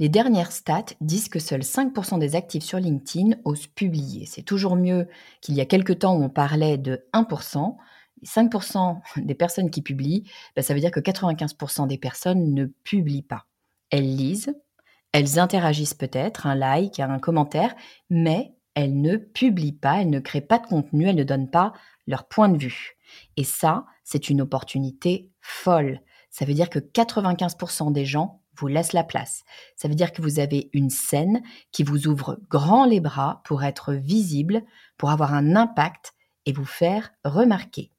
Les dernières stats disent que seuls 5% des actifs sur LinkedIn osent publier. C'est toujours mieux qu'il y a quelques temps où on parlait de 1%. 5% des personnes qui publient, ben, ça veut dire que 95% des personnes ne publient pas. Elles lisent, elles interagissent peut-être, un like, un commentaire, mais elles ne publient pas, elles ne créent pas de contenu, elles ne donnent pas leur point de vue. Et ça, c'est une opportunité folle. Ça veut dire que 95% des gens vous laisse la place. Ça veut dire que vous avez une scène qui vous ouvre grand les bras pour être visible, pour avoir un impact et vous faire remarquer.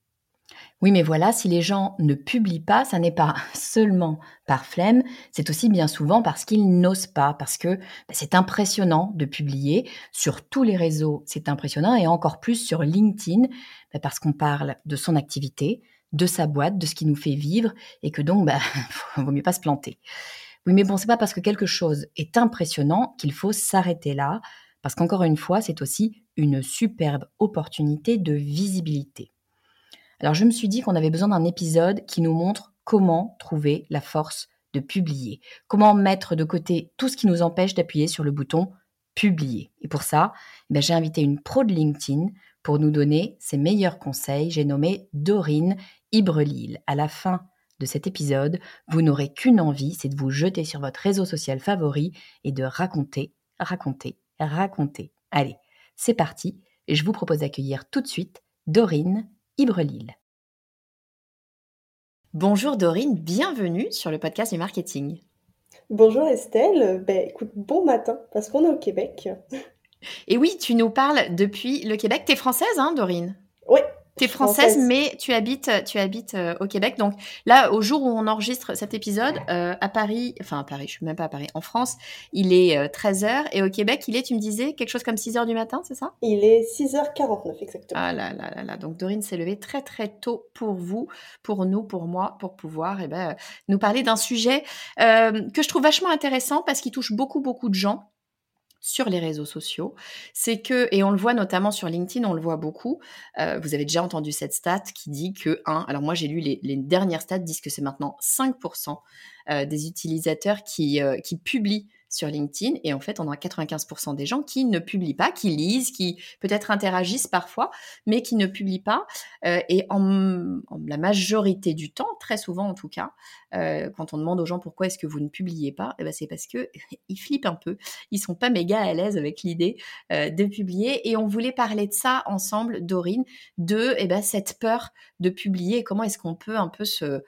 Oui, mais voilà, si les gens ne publient pas, ça n'est pas seulement par flemme, c'est aussi bien souvent parce qu'ils n'osent pas, parce que bah, c'est impressionnant de publier sur tous les réseaux, c'est impressionnant, et encore plus sur LinkedIn, bah, parce qu'on parle de son activité, de sa boîte, de ce qui nous fait vivre, et que donc, bah, vaut mieux pas se planter. Oui, mais bon, c'est pas parce que quelque chose est impressionnant qu'il faut s'arrêter là, parce qu'encore une fois, c'est aussi une superbe opportunité de visibilité. Alors je me suis dit qu'on avait besoin d'un épisode qui nous montre comment trouver la force de publier, comment mettre de côté tout ce qui nous empêche d'appuyer sur le bouton publier. Et pour ça, eh ben, j'ai invité une pro de LinkedIn pour nous donner ses meilleurs conseils. J'ai nommé Dorine Ibrelil. À la fin de cet épisode, vous n'aurez qu'une envie, c'est de vous jeter sur votre réseau social favori et de raconter, raconter, raconter. Allez, c'est parti, et je vous propose d'accueillir tout de suite Dorine Ibrelil. Bonjour Dorine, bienvenue sur le podcast du marketing. Bonjour Estelle, ben, écoute, bon matin, parce qu'on est au Québec. Et oui, tu nous parles depuis le Québec. T'es française, hein, Dorine? Oui, tu es française, mais tu habites, tu habites euh, au Québec. Donc là, au jour où on enregistre cet épisode, euh, à Paris, enfin à Paris, je suis même pas à Paris, en France, il est 13h euh, et au Québec, il est, tu me disais, quelque chose comme 6h du matin, c'est ça? Il est 6h49 exactement. Ah là là là là. Donc Dorine s'est levée très très tôt pour vous, pour nous, pour moi, pour pouvoir eh ben, nous parler d'un sujet que je trouve vachement intéressant parce qu'il touche beaucoup beaucoup de gens sur les réseaux sociaux, c'est que, et on le voit notamment sur LinkedIn, on le voit beaucoup, euh, vous avez déjà entendu cette stat qui dit que, un, alors moi j'ai lu les, dernières stats disent que c'est maintenant 5% euh, des utilisateurs qui, euh, qui publient sur LinkedIn. Et en fait, on a 95% des gens qui ne publient pas, qui lisent, qui peut-être interagissent parfois, mais qui ne publient pas. Euh, et en, la majorité du temps, très souvent en tout cas, euh, quand on demande aux gens pourquoi est-ce que vous ne publiez pas, eh ben c'est parce que ils flippent un peu. Ils sont pas méga à l'aise avec l'idée euh, de publier. Et on voulait parler de ça ensemble, Dorine, de eh ben, cette peur de publier comment est-ce qu'on peut un peu se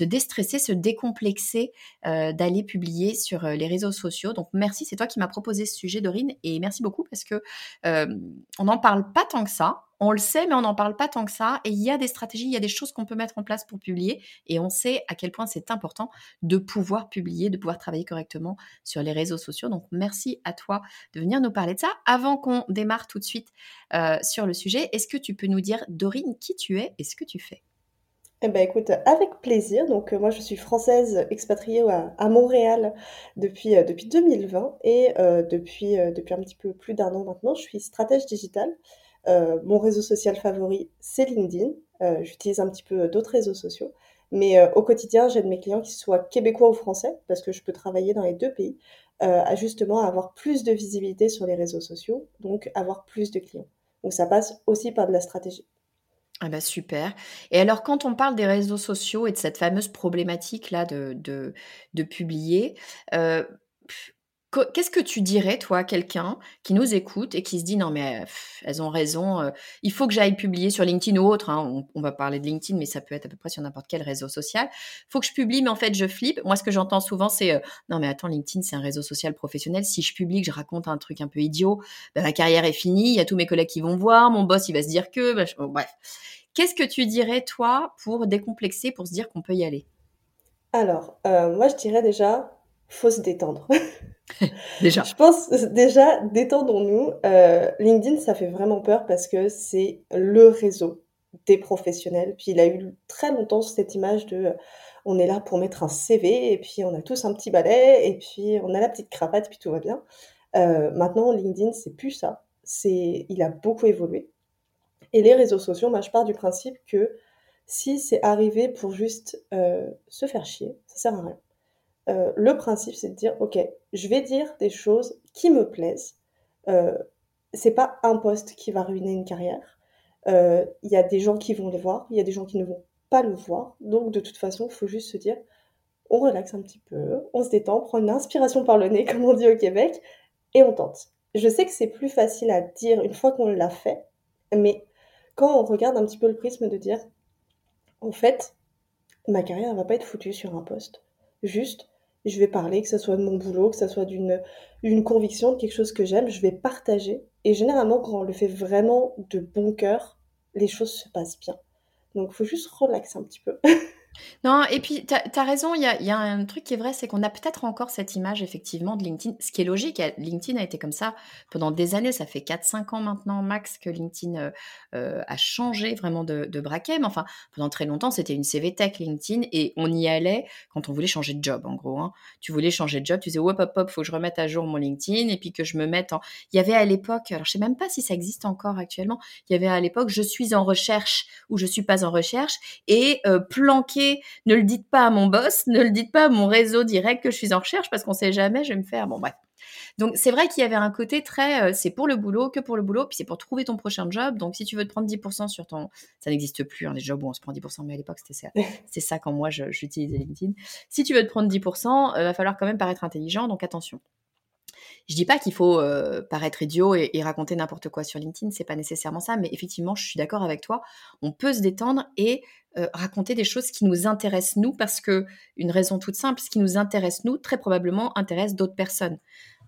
déstresser, se décomplexer d'aller publier sur les réseaux sociaux donc merci, c'est toi qui m'as proposé ce sujet, Dorine, et merci beaucoup parce que on n'en parle pas tant que ça. On le sait, mais on n'en parle pas tant que ça. Et il y a des stratégies, il y a des choses qu'on peut mettre en place pour publier. Et on sait à quel point c'est important de pouvoir publier, de pouvoir travailler correctement sur les réseaux sociaux. Donc, merci à toi de venir nous parler de ça. Avant qu'on démarre tout de suite sur le sujet, est-ce que tu peux nous dire, Dorine, qui tu es et ce que tu fais? Eh ben, écoute, avec plaisir. Donc, euh, moi, je suis française expatriée à, Montréal depuis, euh, depuis 2020 et euh, depuis, depuis un petit peu plus d'un an maintenant, je suis stratège digitale. mon réseau social favori, c'est LinkedIn. J'utilise un petit peu d'autres réseaux sociaux. Mais au quotidien, j'aide mes clients, qu'ils soient québécois ou français, parce que je peux travailler dans les deux pays, à justement avoir plus de visibilité sur les réseaux sociaux, donc avoir plus de clients. Donc, ça passe aussi par de la stratégie. Ah bah super. Et alors, quand on parle des réseaux sociaux et de cette fameuse problématique-là de, de, publier, euh, qu'est-ce que tu dirais, toi, à quelqu'un qui nous écoute et qui se dit non, mais elles ont raison, euh, il faut que j'aille publier sur LinkedIn ou autre, hein, on, va parler de LinkedIn, mais ça peut être à peu près sur n'importe quel réseau social. Il faut que je publie, mais en fait, je flippe. Moi, ce que j'entends souvent, c'est euh, non, mais attends, LinkedIn, c'est un réseau social professionnel. Si je publie, que je raconte un truc un peu idiot, ben, ma carrière est finie, il y a tous mes collègues qui vont voir, mon boss, il va se dire que, ben, bref. Qu'est-ce que tu dirais, toi, pour décomplexer, pour se dire qu'on peut y aller? Alors, euh, moi, je dirais déjà, faut se détendre. déjà. Je pense déjà, détendons-nous. Euh, LinkedIn, ça fait vraiment peur parce que c'est le réseau des professionnels. Puis il a eu très longtemps cette image de euh, on est là pour mettre un CV et puis on a tous un petit balai et puis on a la petite cravate puis tout va bien. Euh, maintenant, LinkedIn, c'est plus ça. C'est, il a beaucoup évolué. Et les réseaux sociaux, moi, je pars du principe que si c'est arrivé pour juste se faire chier, ça sert à rien. Euh, le principe, c'est de dire, ok, je vais dire des choses qui me plaisent. Euh, c'est pas un poste qui va ruiner une carrière. Euh, il y a des gens qui vont les voir, il y a des gens qui ne vont pas le voir. Donc, de toute façon, il faut juste se dire, on relaxe un petit peu, on se détend, on prend une inspiration par le nez, comme on dit au Québec, et on tente. Je sais que c'est plus facile à dire une fois qu'on l'a fait, mais quand on regarde un petit peu le prisme de dire, en fait, ma carrière ne va pas être foutue sur un poste. Juste, je vais parler, que ce soit de mon boulot, que ce soit d'une une conviction, de quelque chose que j'aime, je vais partager. Et généralement, quand on le fait vraiment de bon cœur, les choses se passent bien. Donc, faut juste relaxer un petit peu. Non, et puis tu as, raison, il y a, un truc qui est vrai, c'est qu'on a peut-être encore cette image effectivement de LinkedIn, ce qui est logique. LinkedIn a été comme ça pendant des années, ça fait 4-5 ans maintenant max que LinkedIn euh, euh, a changé vraiment de, de braquet. Mais enfin, pendant très longtemps, c'était une CV Tech LinkedIn et on y allait quand on voulait changer de job en gros. Hein. Tu voulais changer de job, tu disais hop hop hop, faut que je remette à jour mon LinkedIn et puis que je me mette en. Il y avait à l'époque, alors je sais même pas si ça existe encore actuellement, il y avait à l'époque je suis en recherche ou je suis pas en recherche et euh, planqué ne le dites pas à mon boss, ne le dites pas à mon réseau direct que je suis en recherche parce qu'on sait jamais, je vais me faire. Bon, bref. Donc c'est vrai qu'il y avait un côté très, euh, c'est pour le boulot, que pour le boulot, puis c'est pour trouver ton prochain job. Donc si tu veux te prendre 10% sur ton, ça n'existe plus, hein, les jobs où on se prend 10%, mais à l'époque c'était ça, c'est ça quand moi j'utilisais LinkedIn. Si tu veux te prendre 10%, il euh, va falloir quand même paraître intelligent, donc attention. Je dis pas qu'il faut euh, paraître idiot et, raconter n'importe quoi sur LinkedIn, c'est pas nécessairement ça, mais effectivement, je suis d'accord avec toi. On peut se détendre et euh, raconter des choses qui nous intéressent nous, parce que une raison toute simple, ce qui nous intéresse nous, très probablement intéresse d'autres personnes.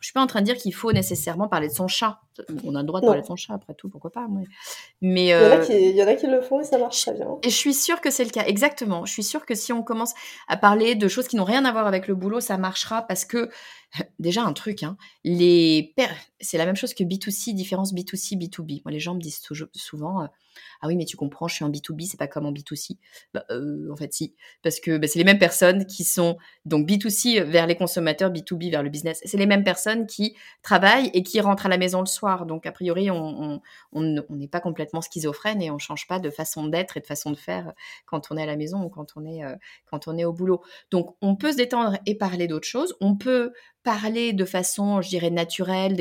Je suis pas en train de dire qu'il faut nécessairement parler de son chat. On a le droit de parler de son chat, après tout, pourquoi pas. Mais il, y en a euh, qui, il y en a qui le font et ça marche très bien. Et je suis sûre que c'est le cas, exactement. Je suis sûre que si on commence à parler de choses qui n'ont rien à voir avec le boulot, ça marchera parce que déjà un truc, hein, les c'est la même chose que B2C, différence B2C, B2B. Moi, les gens me disent toujours, souvent, euh, ah oui, mais tu comprends, je suis en B2B, c'est pas comme en B2C. Bah, euh, en fait, si, parce que bah, c'est les mêmes personnes qui sont donc B2C vers les consommateurs, B2B vers le business. C'est les mêmes personnes qui travaillent et qui rentrent à la maison le soir. Donc a priori, on n'est pas complètement schizophrène et on change pas de façon d'être et de façon de faire quand on est à la maison ou quand on est euh, quand on est au boulot. Donc on peut se détendre et parler d'autres choses. On peut parler de façon, je dirais, naturelle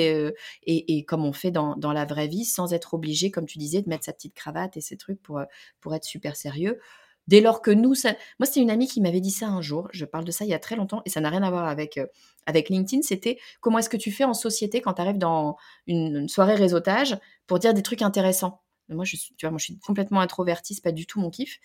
et, comme on fait dans, la vraie vie, sans être obligé, comme tu disais, de mettre sa petite cravate et ces trucs pour, pour être super sérieux. Dès lors que nous, ça... moi, c'était une amie qui m'avait dit ça un jour. Je parle de ça il y a très longtemps et ça n'a rien à voir avec, avec LinkedIn. C'était comment est-ce que tu fais en société quand tu arrives dans une, soirée réseautage pour dire des trucs intéressants? Moi, je suis, tu vois, moi, je suis complètement introvertie, c'est pas du tout mon kiff.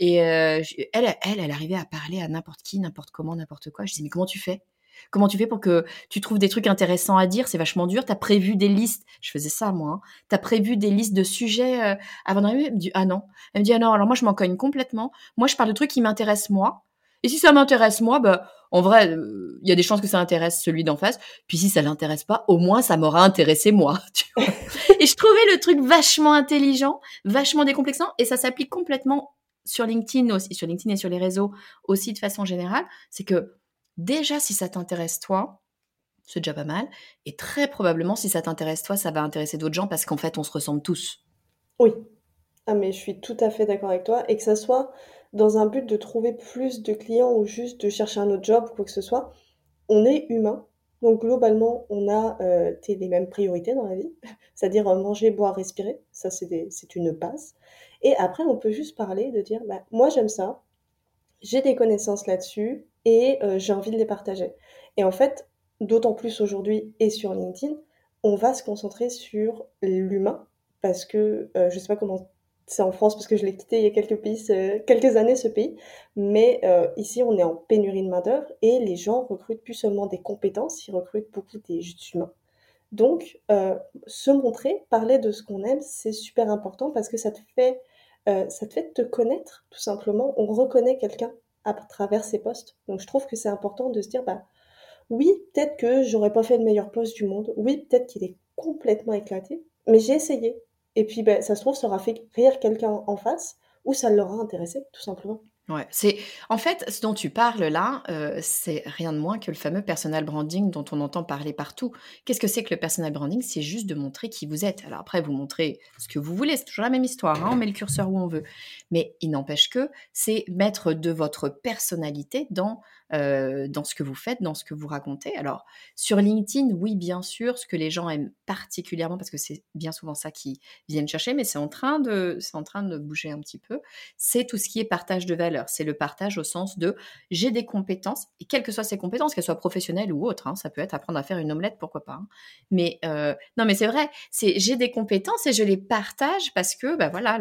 Et elle, elle, elle arrivait à parler à n'importe qui, n'importe comment, n'importe quoi. Je disais, mais comment tu fais? Comment tu fais pour que tu trouves des trucs intéressants à dire? C'est vachement dur. Tu as prévu des listes. Je faisais ça, moi. Hein. Tu as prévu des listes de sujets euh, avant d'arriver? Elle me dit, ah non. Elle me dit, ah non, alors moi, je m'en cogne complètement. Moi, je parle de trucs qui m'intéressent moi. Et si ça m'intéresse moi, bah, en vrai, euh, il y a des chances que ça intéresse celui d'en face. Puis si ça l'intéresse pas, au moins, ça m'aura intéressé moi. et je trouvais le truc vachement intelligent, vachement décomplexant. Et ça s'applique complètement sur LinkedIn aussi, sur LinkedIn et sur les réseaux aussi de façon générale. C'est que déjà, si ça t'intéresse toi, c'est déjà pas mal. Et très probablement, si ça t'intéresse toi, ça va intéresser d'autres gens parce qu'en fait, on se ressemble tous. Oui. Ah, mais je suis tout à fait d'accord avec toi. Et que ça soit dans un but de trouver plus de clients ou juste de chercher un autre job ou quoi que ce soit, on est humain. Donc globalement, on a euh, les mêmes priorités dans la vie, c'est-à-dire euh, manger, boire, respirer. Ça, c'est une base. Et après, on peut juste parler de dire, bah, moi j'aime ça, j'ai des connaissances là-dessus, et euh, j'ai envie de les partager. Et en fait, d'autant plus aujourd'hui et sur LinkedIn, on va se concentrer sur l'humain parce que euh, je sais pas comment c'est en France parce que je l'ai quitté il y a quelques, années ce pays, mais euh, ici on est en pénurie de main d'œuvre et les gens recrutent plus seulement des compétences, ils recrutent beaucoup des humains. Donc se montrer, parler de ce qu'on aime, c'est super important parce que ça te fait te connaître tout simplement. On reconnaît quelqu'un à travers ces postes. Donc je trouve que c'est important de se dire, bah, Oui, peut-être que j'aurais pas fait le meilleur post du monde. Oui, peut-être qu'il est complètement éclaté, mais j'ai essayé. Et puis, ben, ça se trouve, ça aura fait rire quelqu'un en face ou ça l'aura intéressé, tout simplement. Ouais, c'est en fait ce dont tu parles là, euh, c'est rien de moins que le fameux personal branding dont on entend parler partout. Qu'est-ce que c'est que le personal branding? C'est juste de montrer qui vous êtes. Alors après, vous montrez ce que vous voulez, c'est toujours la même histoire. Hein, on met le curseur où on veut, mais il n'empêche que c'est mettre de votre personnalité dans euh, dans ce que vous faites, dans ce que vous racontez. Alors, sur LinkedIn, oui, bien sûr, ce que les gens aiment particulièrement, parce que c'est bien souvent ça qu'ils viennent chercher, mais c'est en, train de, en train de bouger un petit peu, c'est tout ce qui est partage de valeur. C'est le partage au sens de j'ai des compétences, et quelles que soient ces compétences, qu'elles soient professionnelles ou autres, hein, ça peut être apprendre à faire une omelette, pourquoi pas. Hein. Mais euh, non, mais c'est vrai, j'ai des compétences et je les partage parce que, bah voilà,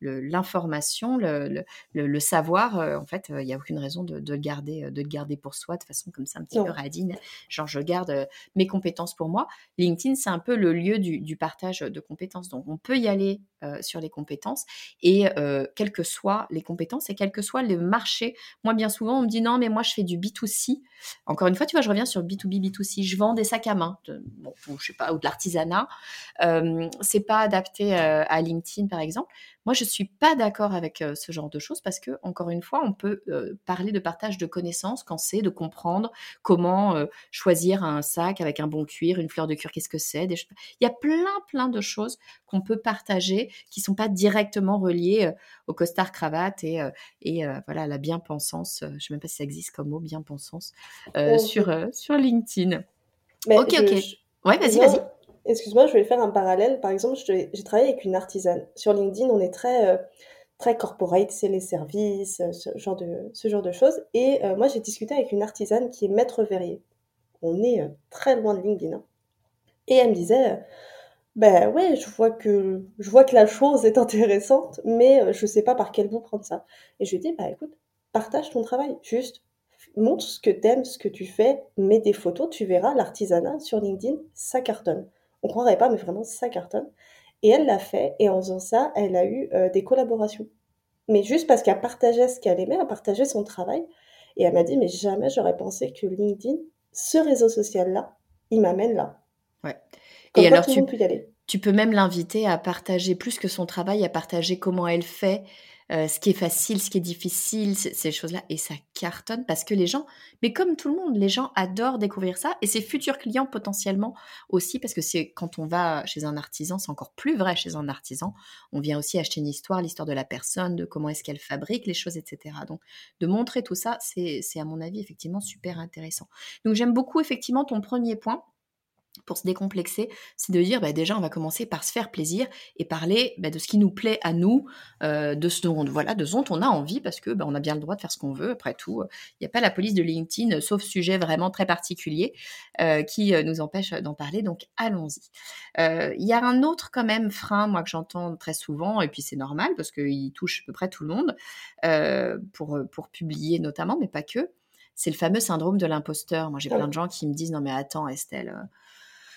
l'information, le, savoir, euh, en fait, il n'y a aucune raison de, le garder, de garder pour soi de façon comme ça un petit peu radine. Genre, je garde euh, mes compétences pour moi. LinkedIn, c'est un peu le lieu du, partage de compétences. Donc, on peut y aller euh, sur les compétences et euh, quelles que soient les compétences et quel que soit le marché. Moi, bien souvent, on me dit non, mais moi, je fais du B2C. Encore une fois, tu vois, je reviens sur B2B, B2C. Je vends des sacs à main, bon, je sais pas, ou de l'artisanat. c'est pas adapté à LinkedIn, par exemple. Moi, je ne suis pas d'accord avec ce genre de choses parce que, encore une fois, on peut parler de partage de connaissances quand c'est de comprendre comment choisir un sac avec un bon cuir, une fleur de cuir, qu'est-ce que c'est. Il y a plein, plein de choses qu'on peut partager qui ne sont pas directement reliées au costard cravate et, et voilà, la bien-pensance. je ne sais même pas si ça existe comme mot, bien-pensance, sur, sur LinkedIn. ok, ok. Ouais, vas-y, vas-y. Excuse-moi, je vais faire un parallèle. Par exemple, j'ai travaillé avec une artisane. Sur LinkedIn, on est très, euh, très corporate, c'est les services, euh, ce genre de, ce genre de choses. Et euh, moi, j'ai discuté avec une artisane qui est maître verrier. On est très loin de LinkedIn. Hein. Et elle me disait, ben ouais, je vois que, je vois que la chose est intéressante, mais je sais pas par quel bout prendre ça. Et je lui ai dit, bah écoute, partage ton travail, juste montre ce que t'aimes, ce que tu fais, mets des photos, tu verras l'artisanat sur LinkedIn, ça cartonne. On croirait pas, mais vraiment, ça cartonne. Et elle l'a fait, et en faisant ça, elle a eu euh, des collaborations. Mais juste parce qu'elle partageait ce qu'elle aimait, elle partageait son travail. Et elle m'a dit, mais jamais j'aurais pensé que LinkedIn, ce réseau social-là, il m'amène là. Ouais. et alors, tu, tu peux même l'inviter à partager plus que son travail, à partager comment elle fait, euh, ce qui est facile, ce qui est difficile, ces choses-là. Et ça cartonne parce que les gens, mais comme tout le monde, les gens adorent découvrir ça. Et ses futurs clients potentiellement aussi, parce que c'est quand on va chez un artisan, c'est encore plus vrai chez un artisan. On vient aussi acheter une histoire, l'histoire de la personne, de comment est-ce qu'elle fabrique les choses, etc. Donc, de montrer tout ça, c'est à mon avis effectivement super intéressant. Donc, j'aime beaucoup effectivement ton premier point pour se décomplexer, c'est de dire bah, déjà on va commencer par se faire plaisir et parler bah, de ce qui nous plaît à nous, euh, de ce dont voilà de ce dont on a envie parce que bah, on a bien le droit de faire ce qu'on veut. Après tout, il n'y a pas la police de LinkedIn, sauf sujet vraiment très particulier euh, qui euh, nous empêche d'en parler. Donc allons-y. Il y a un autre quand même frein moi que j'entends très souvent et puis c'est normal parce qu'il touche à peu près tout le monde pour pour publier notamment, mais pas que. C'est le fameux syndrome de l'imposteur. Moi, j'ai plein de gens qui me disent non mais attends Estelle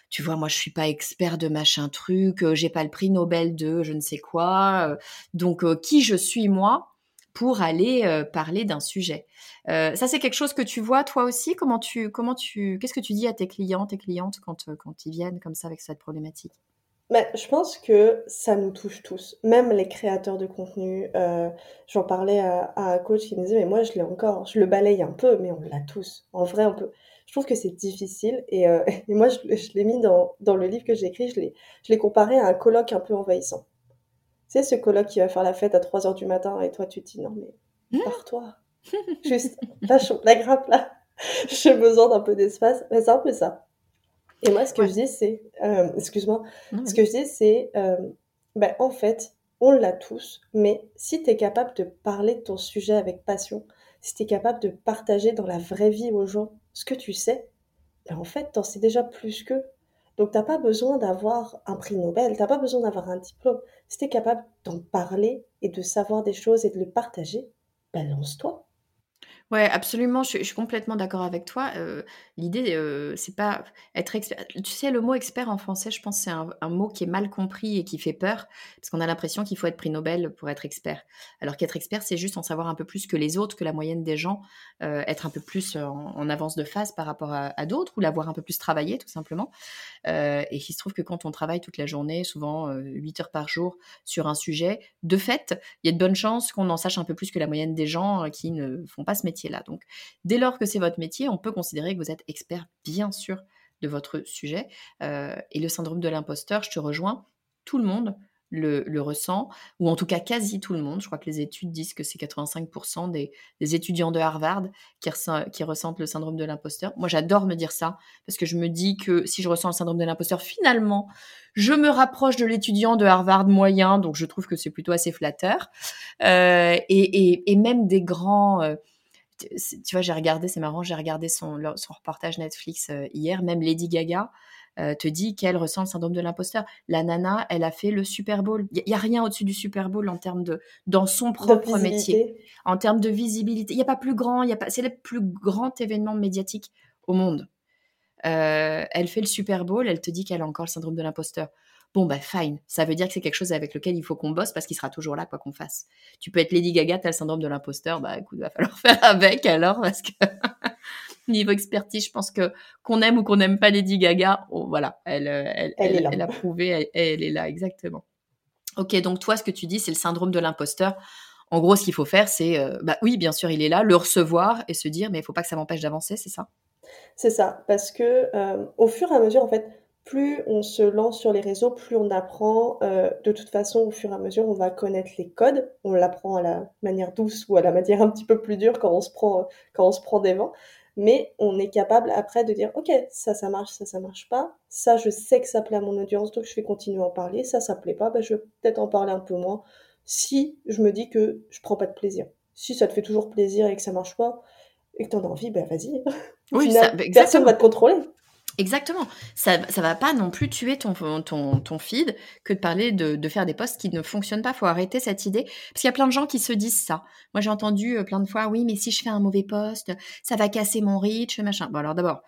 tu vois, moi, je suis pas expert de machin truc, euh, j'ai pas le prix Nobel de je ne sais quoi. Euh, donc, euh, qui je suis moi pour aller parler d'un sujet Ça, c'est quelque chose que tu vois toi aussi? Comment tu, comment tu, qu'est-ce que tu dis à tes clients, tes clientes quand quand ils viennent comme ça avec cette problématique? Mais je pense que ça nous touche tous, même les créateurs de contenu. J'en parlais à, à, un coach qui me disait, mais moi je l'ai encore, je le balaye un peu, mais on l'a tous. En vrai, on peut je trouve que c'est difficile. Et, euh, moi, je, l'ai mis dans, dans, le livre que j'ai écrit, je l'ai comparé à un colloque un peu envahissant. Tu sais, ce colloque qui va faire la fête à 3 heures du matin et toi, tu te dis non, mais mmh. pars-toi. Juste, lâche la grappe là. J'ai besoin d'un peu d'espace. Mais c'est un peu ça. Et moi, ce que je dis, c'est. Euh, excuse-moi. Ce que je dis, c'est. Euh, ben, en fait, on l'a tous, mais si tu es capable de parler de ton sujet avec passion, si tu es capable de partager dans la vraie vie aux gens ce que tu sais, ben en fait, t'en sais déjà plus qu'eux. Donc, t'as pas besoin d'avoir un prix Nobel, t'as pas besoin d'avoir un diplôme. Si tu es capable d'en parler et de savoir des choses et de le partager, balance-toi. Ouais, absolument, je suis complètement d'accord avec toi. L'idée, c'est pas être expert tu sais, le mot expert en français, je pense, c'est un mot qui est mal compris et qui fait peur, parce qu'on a l'impression qu'il faut être prix Nobel pour être expert. Alors qu'être expert, c'est juste en savoir un peu plus que les autres, que la moyenne des gens, être un peu plus en avance de phase par rapport à d'autres ou l'avoir un peu plus travaillé, tout simplement. Et il se trouve que quand on travaille toute la journée, souvent, heu, 8 heures par jour sur un sujet, de fait, il y a de bonnes chances qu'on en sache un peu plus que la moyenne des gens, qui ne font pas ce métier là Donc, dès lors que c'est votre métier, on peut considérer que vous êtes expert, bien sûr, de votre sujet. Euh, et le syndrome de l'imposteur, je te rejoins, tout le monde le, ressent, ou en tout cas quasi tout le monde. Je crois que les études disent que c'est 85% des, étudiants de Harvard qui, ressentent le syndrome de l'imposteur. Moi, j'adore me dire ça, parce que je me dis que si je ressens le syndrome de l'imposteur, finalement, je me rapproche de l'étudiant de Harvard moyen, donc je trouve que c'est plutôt assez flatteur. Euh, et, même des grands... Euh, tu vois, j'ai regardé, c'est marrant, j'ai regardé son, son reportage Netflix euh, hier, même Lady Gaga euh, te dit qu'elle ressent le syndrome de l'imposteur. La nana, elle a fait le Super Bowl. Il n'y a, rien au-dessus du Super Bowl en termes de, dans son propre métier, en termes de visibilité. Il n'y a pas plus grand, il y a pas, c'est le plus grand événement médiatique au monde. Euh, elle fait le Super Bowl, elle te dit qu'elle a encore le syndrome de l'imposteur. Bon, bah, fine. Ça veut dire que c'est quelque chose avec lequel il faut qu'on bosse parce qu'il sera toujours là, quoi qu'on fasse. Tu peux être Lady Gaga, t'as le syndrome de l'imposteur. Bah, écoute, il va falloir faire avec alors parce que niveau expertise, je pense que qu'on aime ou qu'on n'aime pas Lady Gaga, oh, voilà, elle, euh, elle, elle, elle, a prouvé, elle, est là, exactement. Ok, donc toi, ce que tu dis, c'est le syndrome de l'imposteur. En gros, ce qu'il faut faire, c'est, euh, bah oui, bien sûr, il est là, le recevoir et se dire, mais il faut pas que ça m'empêche d'avancer, c'est ça? C'est ça, parce que euh, au fur et à mesure, en fait, plus on se lance sur les réseaux, plus on apprend. Euh, de toute façon, au fur et à mesure, on va connaître les codes. On l'apprend à la manière douce ou à la manière un petit peu plus dure quand on se prend, quand on se prend des vents. Mais on est capable après de dire, OK, ça, ça marche, ça, ça marche pas. Ça, je sais que ça plaît à mon audience, donc je vais continuer à en parler. Ça, ça plaît pas, ben, je vais peut-être en parler un peu moins. Si je me dis que je prends pas de plaisir. Si ça te fait toujours plaisir et que ça marche pas, et que tu en as envie, ben vas-y. Oui, ça, personne va te contrôler. Exactement. Ça ne va pas non plus tuer ton, ton, ton feed que de parler de, faire des posts qui ne fonctionnent pas. faut arrêter cette idée. Parce qu'il y a plein de gens qui se disent ça. Moi, j'ai entendu euh, plein de fois, oui, mais si je fais un mauvais post, ça va casser mon reach, machin. Bon, alors d'abord,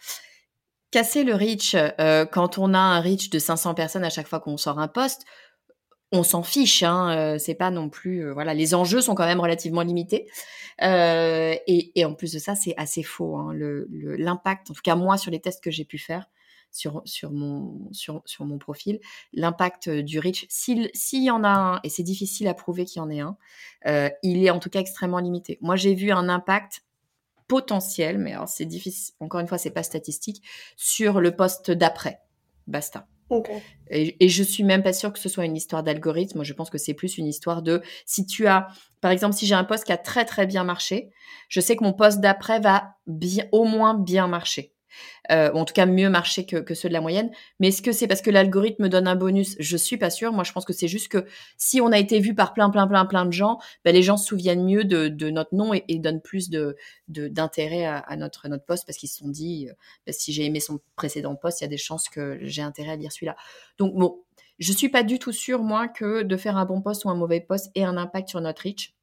casser le reach, euh, quand on a un reach de 500 personnes à chaque fois qu'on sort un post, on s'en fiche, hein, euh, c'est pas non plus, euh, voilà, les enjeux sont quand même relativement limités. Euh, et, en plus de ça, c'est assez faux. Hein, le, l'impact, en tout cas moi sur les tests que j'ai pu faire sur mon profil, l'impact du reach, s'il y en a un, et c'est difficile à prouver qu'il y en ait un, il est en tout cas extrêmement limité. Moi, j'ai vu un impact potentiel, mais c'est difficile. Encore une fois, c'est pas statistique sur le poste d'après. Basta. Et, je suis même pas sûre que ce soit une histoire d'algorithme. Je pense que c'est plus une histoire de si tu as, par exemple, si j'ai un poste qui a très très bien marché, je sais que mon poste d'après va bien, au moins bien marcher. Euh, ou en tout cas mieux marcher que, ceux de la moyenne. Mais est-ce que c'est parce que l'algorithme donne un bonus? Je suis pas sûre. Moi, je pense que c'est juste que si on a été vu par plein, plein, plein, plein de gens, ben, les gens se souviennent mieux de, notre nom et, donnent plus de, d'intérêt à, notre, poste parce qu'ils se sont dit, euh, ben, si j'ai aimé son précédent poste, il y a des chances que j'ai intérêt à lire celui-là. Donc bon, je suis pas du tout sûre, moi, que de faire un bon poste ou un mauvais poste ait un impact sur notre reach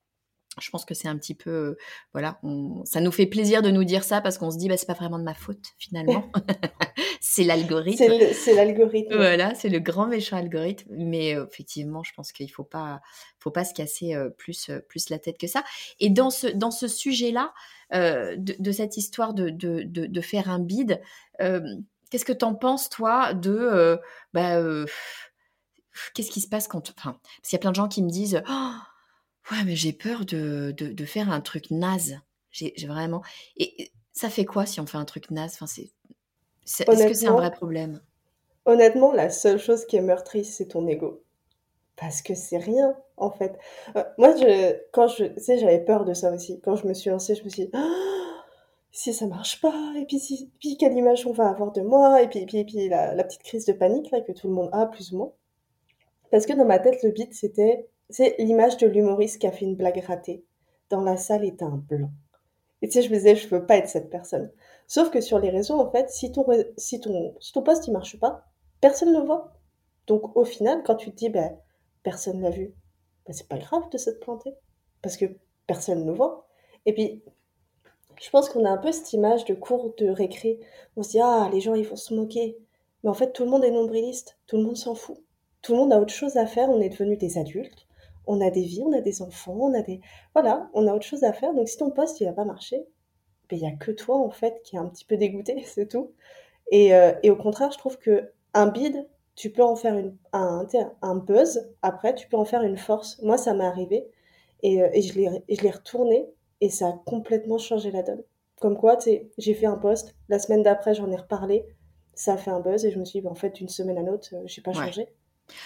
je pense que c'est un petit peu, euh, voilà, ça nous fait plaisir de nous dire ça parce qu'on se dit, bah, c'est pas vraiment de ma faute finalement, c'est l'algorithme. C'est l'algorithme. Voilà, c'est le grand méchant algorithme. Mais euh, effectivement, je pense qu'il faut pas, faut pas se casser euh, plus, plus la tête que ça. Et dans ce, dans ce sujet-là, de, cette histoire de, de, de, faire un bid, qu'est-ce que tu en penses toi de, bah, qu'est-ce qui se passe quand, enfin, parce qu'il y a plein de gens qui me disent. Oh, Ouais, mais j'ai peur de, de, faire un truc naze. J'ai vraiment. Et ça fait quoi si on fait un truc naze? Enfin, c'est... Est-ce que c'est un vrai problème? Honnêtement, la seule chose qui est meurtrice, c'est ton ego. Parce que c'est rien, en fait. Euh, moi, je, quand je, tu sais, j'avais peur de ça aussi. Quand je me suis lancée, je me suis dit, «Ah, si ça marche pas, et puis, si, puis quelle image on va avoir de moi, et puis, puis, puis la, la, petite crise de panique là, que tout le monde a, plus ou moins. Parce que dans ma tête, le beat, c'était c'est l'image de l'humoriste qui a fait une blague ratée. Dans la salle est un blanc. Et tu sais, je me disais, je veux pas être cette personne. Sauf que sur les réseaux, en fait, si ton, si ton, si ton post il marche pas, personne ne le voit. Donc au final, quand tu te dis, ben, personne l'a vu, ben, c'est pas grave de se planter. Parce que personne ne voit. Et puis, Je pense qu'on a un peu cette image de cours de récré. On se dit, ah, les gens, ils vont se moquer. Mais en fait, tout le monde est nombriliste. Tout le monde s'en fout. Tout le monde a autre chose à faire. On est devenus des adultes. On a des vies, on a des enfants, on a des... Voilà, on a autre chose à faire. Donc si ton poste, il va pas marcher, ben, il y a que toi, en fait, qui est un petit peu dégoûté, c'est tout. Et, euh, et, au contraire, je trouve que un bid, tu peux en faire une, un, un buzz. Après, tu peux en faire une force. Moi, ça m'est arrivé. Et, euh, et je l'ai retourné et ça a complètement changé la donne. Comme quoi, tu j'ai fait un post, la semaine d'après, j'en ai reparlé, ça a fait un buzz et je me suis dit, bah, en fait, d'une semaine à l'autre, euh, j'ai pas changé.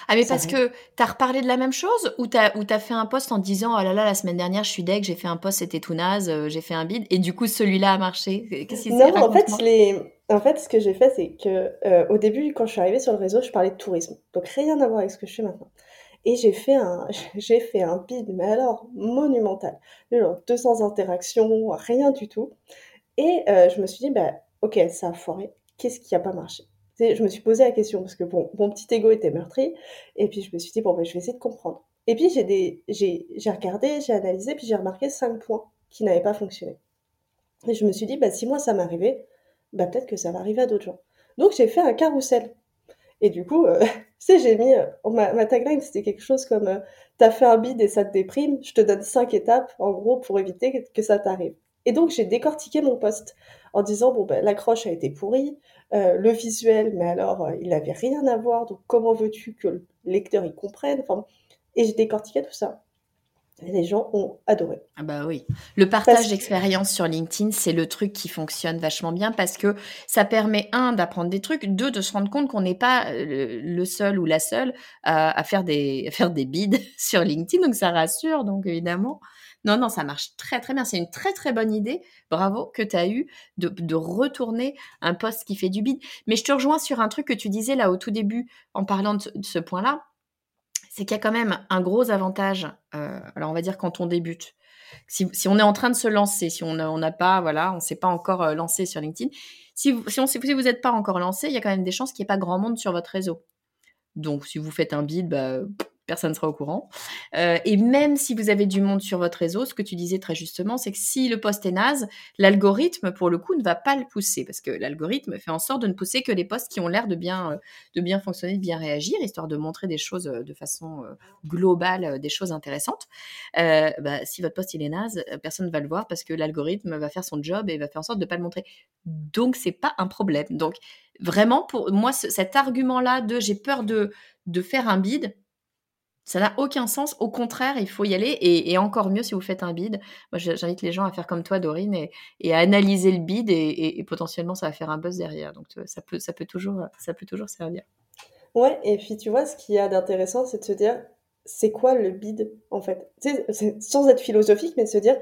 Ah, mais parce que tu as reparlé de la même chose ou tu as, fait un post en disant Oh là là, la semaine dernière, je suis deg, j'ai fait un post, c'était tout naze, euh, j'ai fait un bid, et du coup, celui-là a marché? Qu'est-ce qui Non, en fait, les... en fait, ce que j'ai fait, c'est que euh, au début, quand je suis arrivée sur le réseau, je parlais de tourisme. Donc, rien à voir avec ce que je fais maintenant. Et j'ai fait un, j'ai fait un bid, mais alors monumental. Genre 200 interactions, rien du tout. Et euh, je me suis dit, bah, ok, ça a foiré. Qu'est-ce qui a pas marché? Je me suis posé la question parce que mon petit ego était meurtri. Et puis je me suis dit, bon, ben, je vais essayer de comprendre. Et puis j'ai des, j'ai, j'ai regardé, j'ai analysé, puis j'ai remarqué cinq points qui n'avaient pas fonctionné. Et je me suis dit, bah, si moi ça m'arrivait, bah, peut-être que ça va arriver à d'autres gens. Donc j'ai fait un carrousel. Et du coup, euh, tu sais, j'ai mis, euh, ma, tagline, c'était quelque chose comme euh, T'as fait un bid et ça te déprime, je te donne cinq étapes, en gros, pour éviter que, ça t'arrive. Et donc, j'ai décortiqué mon poste en disant Bon, ben, l'accroche a été pourrie, le visuel, mais alors, il n'avait rien à voir, donc comment veux-tu que le lecteur y comprenne? Enfin, Et j'ai décortiqué tout ça les gens ont adoré. Ah bah oui. Le partage d'expérience sur LinkedIn, c'est le truc qui fonctionne vachement bien parce que ça permet, un, d'apprendre des trucs, deux, de se rendre compte qu'on n'est pas euh, le seul ou la seule à, faire, des, faire des bids sur LinkedIn. Donc ça rassure, donc évidemment. Non, non, ça marche très très bien. C'est une très très bonne idée. Bravo que tu as eu de, retourner un poste qui fait du bid. Mais je te rejoins sur un truc que tu disais là au tout début en parlant de ce point-là c'est qu'il y a quand même un gros avantage. Euh, alors, on va dire quand on débute. Si, on est en train de se lancer, si on n'a pas, voilà, on ne s'est pas encore euh, lancé sur LinkedIn, si vous, si n'êtes pas encore lancé, il y a quand même des chances qu'il n'y ait pas grand monde sur votre réseau. Donc, si vous faites un bid, bah, personne ne sera au courant. Euh, et même si vous avez du monde sur votre réseau, ce que tu disais très justement, c'est que si le post est naze, l'algorithme, pour le coup, ne va pas le pousser, parce que l'algorithme fait en sorte de ne pousser que les posts qui ont l'air de bien, euh, de bien fonctionner, de bien réagir, histoire de montrer des choses euh, de façon globale, des choses intéressantes. Bah, si votre post il est naze, personne ne va le voir parce que l'algorithme va faire son job et va faire en sorte de ne pas le montrer. Donc, c'est pas un problème. Donc, vraiment, pour moi, cet argument-là de j'ai peur de, de faire un bid, ça n'a aucun sens. Au contraire, il faut y aller. Et, encore mieux si vous faites un bid. Moi, j'invite les gens à faire comme toi, Dorine, et, à analyser le bid. Et, potentiellement, ça va faire un buzz derrière. Donc, ça peut, ça peut, toujours, ça peut toujours servir. Ouais, et puis tu vois, ce qu'il y a d'intéressant, c'est de se dire, c'est quoi le bid, en fait? Sans être philosophique, mais de se dire,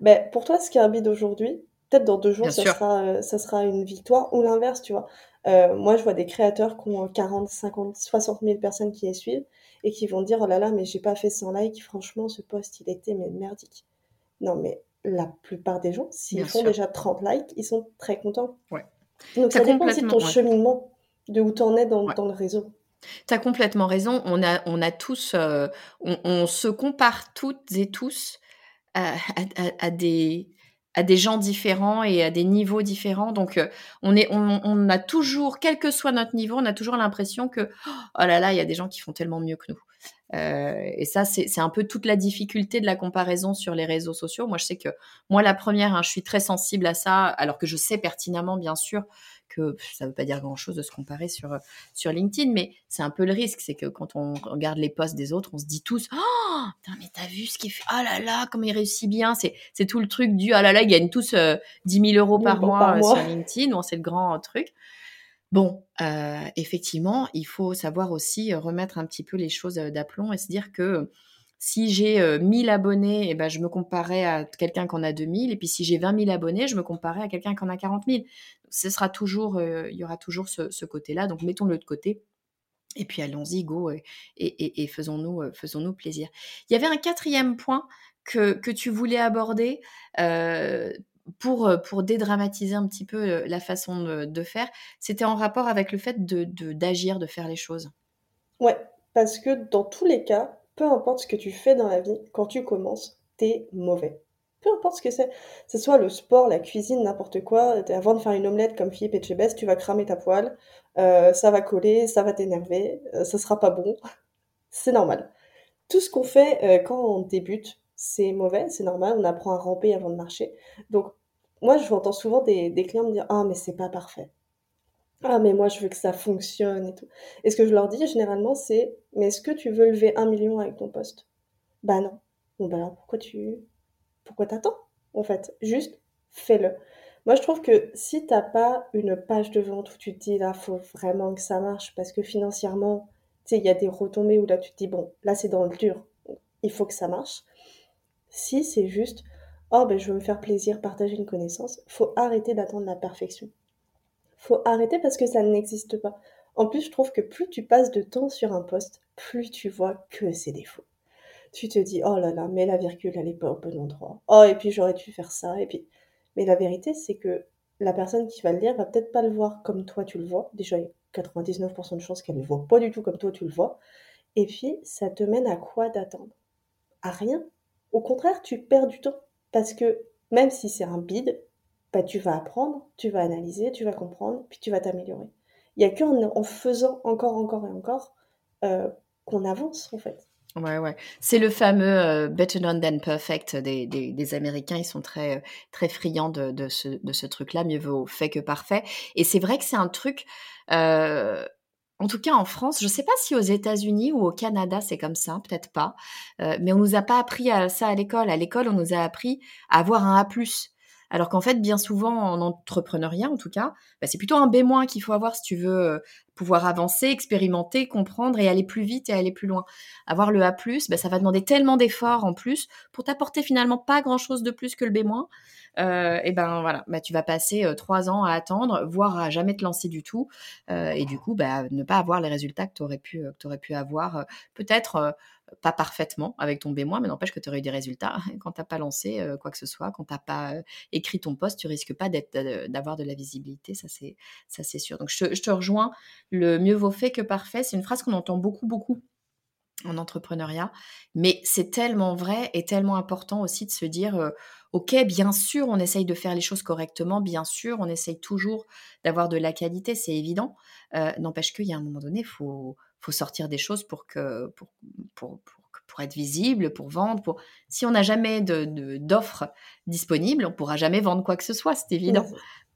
ben, pour toi, ce qui est un bid aujourd'hui, peut-être dans deux jours, ça sera, ça sera une victoire, ou l'inverse, tu vois. Euh, moi, je vois des créateurs qui ont 40, 50, 60 000 personnes qui les suivent et qui vont dire oh là là mais j'ai pas fait 100 likes. Franchement ce post il était mais merdique. Non mais la plupart des gens s'ils font déjà 30 likes ils sont très contents. Ouais. donc ça dépend aussi de ton cheminement de où tu en es dans, dans le réseau. Tu as complètement raison. On a, on a tous, euh, on, se compare toutes et tous à, à, des, à des gens différents et à des niveaux différents. Donc, euh, on, est, on, on, a toujours, quel que soit notre niveau, on a toujours l'impression que, oh là là, il y a des gens qui font tellement mieux que nous. Euh, et ça, c'est un peu toute la difficulté de la comparaison sur les réseaux sociaux. Moi, je sais que moi, la première, hein, je suis très sensible à ça, alors que je sais pertinemment, bien sûr, que ça ne veut pas dire grand-chose de se comparer sur, sur LinkedIn, mais c'est un peu le risque, c'est que quand on regarde les posts des autres, on se dit tous, oh, mais t'as vu ce qu'il fait, oh là là, comment il réussit bien, c'est tout le truc du, oh là là, ils gagnent tous 10 euh, 000 euros par, mois, euh, sur LinkedIn, c'est le grand truc. Bon, euh, effectivement, il faut savoir aussi remettre un petit peu les choses d'aplomb et se dire que si j'ai 1000 abonnés, eh ben, je me comparais à quelqu'un qui en a 2000. Et puis si j'ai 20 000 abonnés, je me comparais à quelqu'un qui en a 40 000. Ce sera toujours, il y aura toujours ce, côté-là. Donc mettons-le de côté. Et puis allons-y, go, et, faisons-nous faisons plaisir. Il y avait un quatrième point que, que tu voulais aborder pour, pour dédramatiser un petit peu la façon de, faire, c'était en rapport avec le fait d'agir, de, d'agir, de, faire les choses. Ouais, parce que dans tous les cas, peu importe ce que tu fais dans la vie, quand tu commences, t'es mauvais. Peu importe ce que c'est, que ce soit le sport, la cuisine, n'importe quoi, avant de faire une omelette comme Philippe Etchebest, tu vas cramer ta poêle, euh, ça va coller, ça va t'énerver, euh, ça sera pas bon, c'est normal. Tout ce qu'on fait euh, quand on débute, c'est mauvais, c'est normal, on apprend à ramper avant de marcher. Donc moi, je entends souvent des, clients me dire ah mais c'est pas parfait. Ah mais moi je veux que ça fonctionne et tout. Et ce que je leur dis généralement c'est mais est-ce que tu veux lever un million avec ton poste? Bah non. Bon bah alors pourquoi tu pourquoi t'attends en fait? Juste fais-le. Moi je trouve que si t'as pas une page de vente où tu te dis là faut vraiment que ça marche parce que financièrement tu sais il y a des retombées où là tu te dis bon là c'est dans le dur il faut que ça marche. Si c'est juste oh ben je veux me faire plaisir partager une connaissance, faut arrêter d'attendre la perfection faut arrêter parce que ça n'existe pas. En plus, je trouve que plus tu passes de temps sur un poste, plus tu vois que c'est défauts. Tu te dis, oh là là, mais la virgule, elle est pas au bon endroit. Oh, et puis j'aurais dû faire ça, et puis. Mais la vérité, c'est que la personne qui va le lire va peut-être pas le voir comme toi tu le vois. Déjà, il y a 99% de chances qu'elle ne le voit pas du tout comme toi tu le vois. Et puis, ça te mène à quoi d'attendre? À rien. Au contraire, tu perds du temps. Parce que même si c'est un bide, bah, tu vas apprendre, tu vas analyser, tu vas comprendre, puis tu vas t'améliorer. Il n'y a qu'en en faisant encore, encore et encore euh, qu'on avance, en fait. Ouais, ouais. C'est le fameux euh, better done than perfect des, des, Américains. Ils sont très, très friands de, ce, de ce truc-là. Mieux vaut fait que parfait. Et c'est vrai que c'est un truc. Euh, en tout cas, en France, je ne sais pas si aux États-Unis ou au Canada c'est comme ça, peut-être pas. mais on nous a pas appris ça à l'école. À l'école, on nous a appris à avoir un A+. Alors qu'en fait, bien souvent, en entrepreneuriat, en tout cas, bah, c'est plutôt un B- qu'il faut avoir si tu veux euh, pouvoir avancer, expérimenter, comprendre et aller plus vite et aller plus loin. Avoir le A+, bah, ça va demander tellement d'efforts en plus pour t'apporter finalement pas grand-chose de plus que le B-. Euh, et ben voilà, bah, tu vas passer euh, trois ans à attendre, voire à jamais te lancer du tout, et du coup, bah, ne pas avoir les résultats que tu pu, aurais pu avoir, peut-être pas parfaitement avec ton B-, mais n'empêche que tu aurais eu des résultats. Quand tu n'as pas lancé euh, quoi que ce soit, quand tu n'as pas euh, écrit ton poste, tu risques pas d'avoir de la visibilité, ça c'est, ça c'est sûr. Donc je, te rejoins, le mieux vaut fait que parfait, c'est une phrase qu'on entend beaucoup, beaucoup en entrepreneuriat, mais c'est tellement vrai et tellement important aussi de se dire, euh, ok, bien sûr, on essaye de faire les choses correctement, bien sûr, on essaye toujours d'avoir de la qualité, c'est évident. n'empêche qu'il y a un moment donné, il faut faut sortir des choses pour que pour, pour, pour, être visible, pour vendre. Pour... Si on n'a jamais d'offres de, d'offres disponibles, on pourra jamais vendre quoi que ce soit, c'est évident.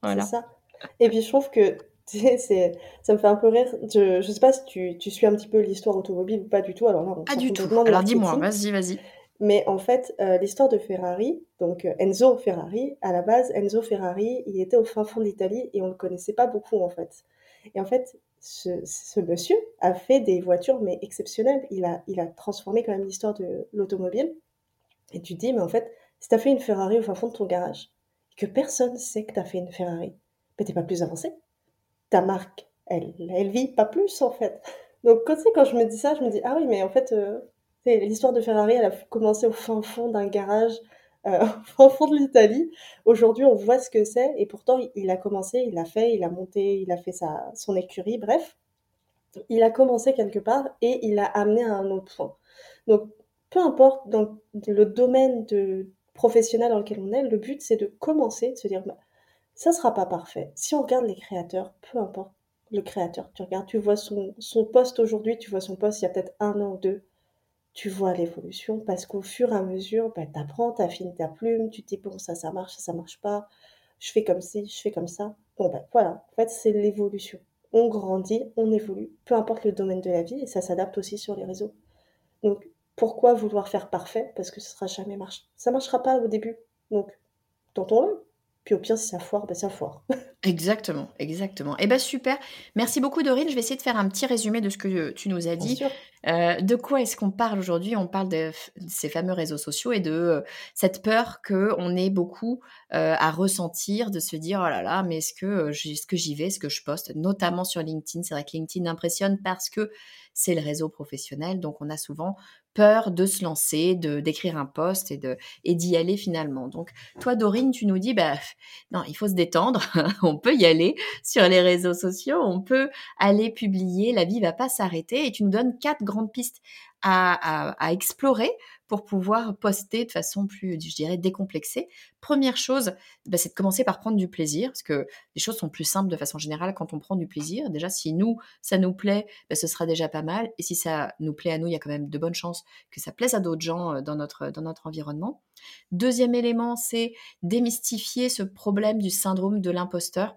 Voilà. C'est ça. Et puis je trouve que c'est, ça me fait un peu rire. Je ne sais pas si tu, tu, suis un petit peu l'histoire automobile ou pas du tout. Alors là, on pas du tout. Alors dis-moi, vas-y, vas-y. Mais en fait, euh, l'histoire de Ferrari, donc euh, Enzo Ferrari, à la base, Enzo Ferrari, il était au fin fond d'Italie et on ne le connaissait pas beaucoup en fait. Et en fait, ce, monsieur a fait des voitures mais exceptionnelles. Il a, il a transformé quand même l'histoire de l'automobile. Et tu te dis, mais en fait, si tu as fait une Ferrari au fin fond de ton garage, que personne sait que tu as fait une Ferrari, mais t'es pas plus avancé. Ta marque, elle, elle vit pas plus en fait. Donc quand, quand je me dis ça, je me dis, ah oui, mais en fait, euh, l'histoire de Ferrari, elle a commencé au fin fond d'un garage au fond de l'Italie. Aujourd'hui, on voit ce que c'est et pourtant, il a commencé, il a fait, il a monté, il a fait sa, son écurie, bref. Il a commencé quelque part et il a amené à un autre point. Donc, peu importe dans le domaine de professionnel dans lequel on est, le but c'est de commencer, de se dire bah, ça sera pas parfait. Si on regarde les créateurs, peu importe le créateur, tu regardes, tu vois son, son poste aujourd'hui, tu vois son poste il y a peut-être un an ou deux, tu vois l'évolution parce qu'au fur et à mesure, bah, tu apprends, tu affines ta plume, tu te dis bon, ça, ça marche, ça, ça marche pas, je fais comme ci, je fais comme ça. Bon, ben voilà, en fait, c'est l'évolution. On grandit, on évolue, peu importe le domaine de la vie, et ça s'adapte aussi sur les réseaux. Donc, pourquoi vouloir faire parfait? Parce que ce sera jamais. Ça marchera pas au début. Donc, tentons-le. Puis au pire, si ça foire, ben ça foire. Exactement, exactement. Eh bien, super. Merci beaucoup, Dorine. Je vais essayer de faire un petit résumé de ce que tu nous as dit. Euh, de quoi est-ce qu'on parle aujourd'hui? On parle de, ces fameux réseaux sociaux et de euh, cette peur qu'on ait beaucoup euh, à ressentir, de se dire oh là là, mais est-ce que, est-ce que j'y vais, est-ce que je poste? Notamment sur LinkedIn. C'est vrai que LinkedIn impressionne parce que c'est le réseau professionnel. Donc, on a souvent peur de se lancer, de d'écrire un poste et de et d'y aller finalement. Donc toi Dorine, tu nous dis bah non, il faut se détendre, on peut y aller sur les réseaux sociaux, on peut aller publier, la vie va pas s'arrêter et tu nous donnes quatre grandes pistes à, explorer pour pouvoir poster de façon plus, je dirais, décomplexée. Première chose, bah, c'est de commencer par prendre du plaisir, parce que les choses sont plus simples de façon générale quand on prend du plaisir. Déjà, si nous, ça nous plaît, bah, ce sera déjà pas mal. Et si ça nous plaît à nous, il y a quand même de bonnes chances que ça plaise à d'autres gens euh, dans notre, dans notre environnement. Deuxième élément, c'est démystifier ce problème du syndrome de l'imposteur.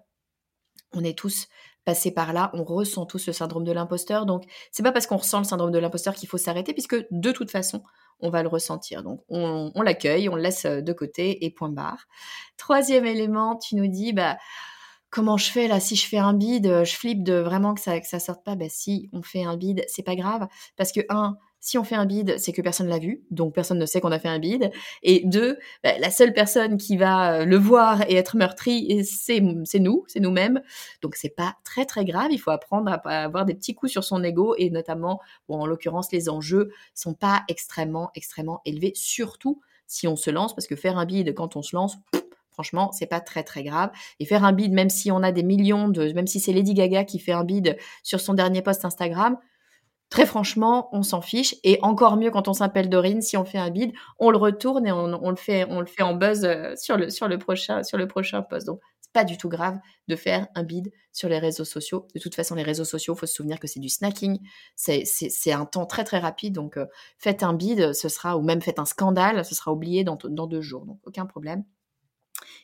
On est tous passés par là, on ressent tous le syndrome de l'imposteur. Donc, c'est pas parce qu'on ressent le syndrome de l'imposteur qu'il faut s'arrêter, puisque de toute façon, on va le ressentir. Donc, on, l'accueille, on le laisse euh, de côté et point barre. Troisième élément, tu nous dis, bah, comment je fais là? Si je fais un bide, je flippe de vraiment que ça que ça sorte pas. Bah si on fait un bide, c'est pas grave parce que un, si on fait un bide, c'est que personne l'a vu, donc personne ne sait qu'on a fait un bide. Et deux, bah, la seule personne qui va euh, le voir et être meurtrie, c'est nous, c'est nous-mêmes. Donc c'est pas très très grave. Il faut apprendre à, avoir des petits coups sur son ego et notamment, bon, en l'occurrence, les enjeux sont pas extrêmement extrêmement élevés, surtout si on se lance, parce que faire un bide quand on se lance. Franchement, c'est pas très très grave. Et faire un bide, même si on a des millions de, même si c'est Lady Gaga qui fait un bide sur son dernier post Instagram, Très franchement, on s'en fiche. Et encore mieux quand on s'appelle Dorine, si on fait un bid, on le retourne et on, le fait, on le fait en buzz euh, sur le, sur le prochain, sur le prochain post. Donc, c'est pas du tout grave de faire un bid sur les réseaux sociaux. De toute façon, les réseaux sociaux, faut se souvenir que c'est du snacking. C'est, un temps très très rapide. Donc, euh, faites un bid, ce sera, ou même faites un scandale, ce sera oublié dans, dans deux jours. Donc, aucun problème.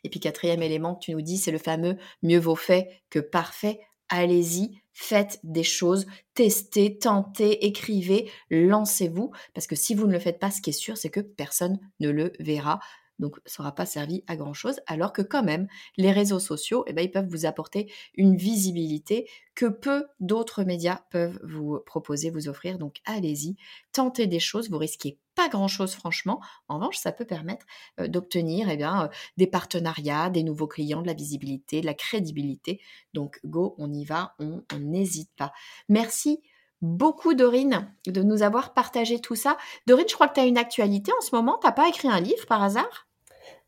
Et puis, quatrième élément que tu nous dis, c'est le fameux mieux vaut fait que parfait allez-y, faites des choses, testez, tentez, écrivez, lancez-vous, parce que si vous ne le faites pas, ce qui est sûr, c'est que personne ne le verra. Donc, ça n'aura pas servi à grand-chose, alors que quand même, les réseaux sociaux, eh ben, ils peuvent vous apporter une visibilité que peu d'autres médias peuvent vous proposer, vous offrir. Donc, allez-y, tentez des choses, vous risquez pas grand-chose franchement. En revanche, ça peut permettre euh, d'obtenir eh bien, euh, des partenariats, des nouveaux clients, de la visibilité, de la crédibilité. Donc, go, on y va, on n'hésite pas. Merci beaucoup, Dorine, de nous avoir partagé tout ça. Dorine, je crois que tu as une actualité en ce moment. Tu n'as pas écrit un livre par hasard?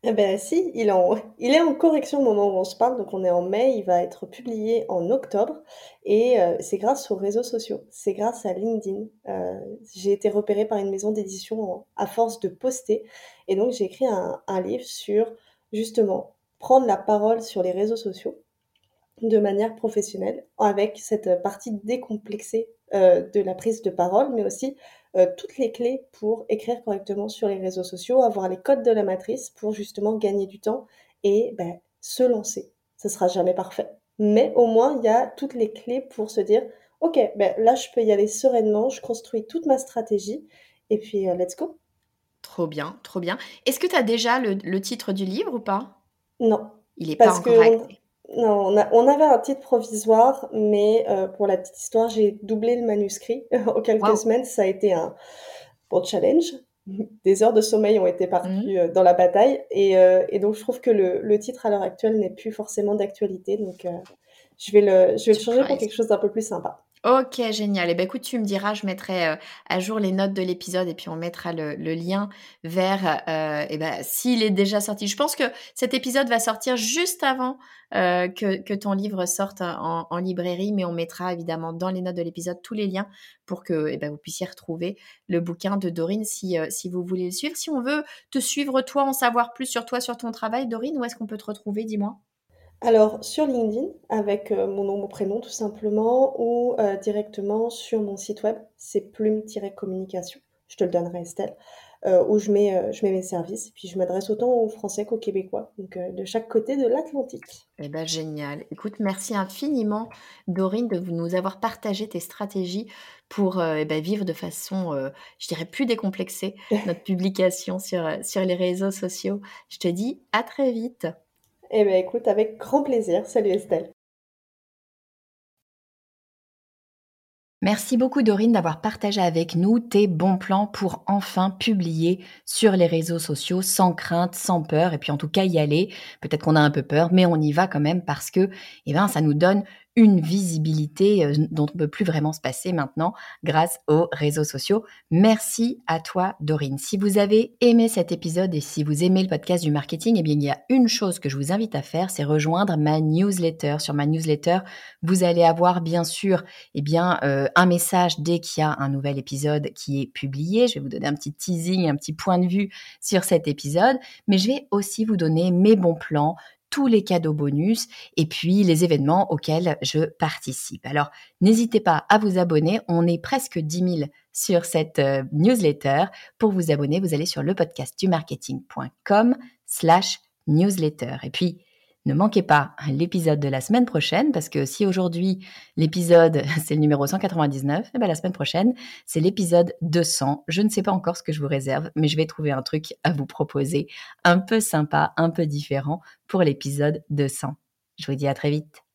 Eh ben si, il est en correction au moment où on se parle, donc on est en mai, il va être publié en octobre. Et euh, c'est grâce aux réseaux sociaux, c'est grâce à LinkedIn. Euh, j'ai été repérée par une maison d'édition à force de poster. Et donc j'ai écrit un un livre sur, justement, prendre la parole sur les réseaux sociaux de manière professionnelle, avec cette partie décomplexée euh, de la prise de parole, mais aussi euh, toutes les clés pour écrire correctement sur les réseaux sociaux, avoir les codes de la matrice pour justement gagner du temps et ben, se lancer. Ce sera jamais parfait, mais au moins il y a toutes les clés pour se dire ok, ben là je peux y aller sereinement, je construis toute ma stratégie et puis euh, let's go. Trop bien, trop bien. Est-ce que tu as déjà le, titre du livre ou pas? Non. Il est pas encore acté. Non, on, avait un titre provisoire, mais euh, pour la petite histoire, j'ai doublé le manuscrit en quelques semaines. Ça a été un bon challenge. Des heures de sommeil ont été parties mmh. euh, dans la bataille. Euh, et, donc, je trouve que le, titre à l'heure actuelle n'est plus forcément d'actualité. Donc, je vais le, je vais le changer pour quelque chose d'un peu plus sympa. Ok, génial. Et eh ben écoute, tu me diras, je mettrai euh, à jour les notes de l'épisode et puis on mettra le, lien vers, euh, eh ben, s'il est déjà sorti. Je pense que cet épisode va sortir juste avant euh, que, ton livre sorte en, librairie, mais on mettra évidemment dans les notes de l'épisode tous les liens pour que eh ben, vous puissiez retrouver le bouquin de Dorine si, si vous voulez le suivre. Si on veut te suivre, toi, en savoir plus sur toi, sur ton travail, Dorine, où est-ce qu'on peut te retrouver Dis-moi? Alors sur LinkedIn avec, euh, mon nom, mon prénom tout simplement ou, euh, directement sur mon site web, c'est plume-communication, je te le donnerai Estelle, euh, où je mets, je mets mes services puis je m'adresse autant aux Français qu'aux Québécois, donc de chaque côté de l'Atlantique. Eh ben, génial. Écoute, merci infiniment Dorine de nous avoir partagé tes stratégies pour, eh ben, vivre de façon, je dirais plus décomplexée notre publication sur, sur les réseaux sociaux. Je te dis à très vite. Eh bien, écoute, avec grand plaisir. Salut Estelle. Merci beaucoup Dorine d'avoir partagé avec nous tes bons plans pour enfin publier sur les réseaux sociaux sans crainte, sans peur et puis en tout cas y aller. Peut-être qu'on a un peu peur mais on y va quand même parce que eh ben ça nous donne une visibilité euh, dont on ne peut plus vraiment se passer maintenant grâce aux réseaux sociaux. Merci à toi, Dorine. Si vous avez aimé cet épisode et si vous aimez le podcast du marketing, eh bien, il y a une chose que je vous invite à faire, c'est rejoindre ma newsletter. Sur ma newsletter, vous allez avoir bien sûr, eh bien, euh, un message dès qu'il y a un nouvel épisode qui est publié. Je vais vous donner un petit teasing, un petit point de vue sur cet épisode, mais je vais aussi vous donner mes bons plans tous les cadeaux bonus et puis les événements auxquels je participe. Alors, n'hésitez pas à vous abonner. On est presque 10 000 sur cette euh, newsletter. Pour vous abonner, vous allez sur le podcast du marketing.com slash newsletter. Et puis, ne manquez pas l'épisode de la semaine prochaine parce que si aujourd'hui l'épisode c'est le numéro 199, et eh bien la semaine prochaine c'est l'épisode 200. Je ne sais pas encore ce que je vous réserve, mais je vais trouver un truc à vous proposer un peu sympa, un peu différent pour l'épisode 200. Je vous dis à très vite.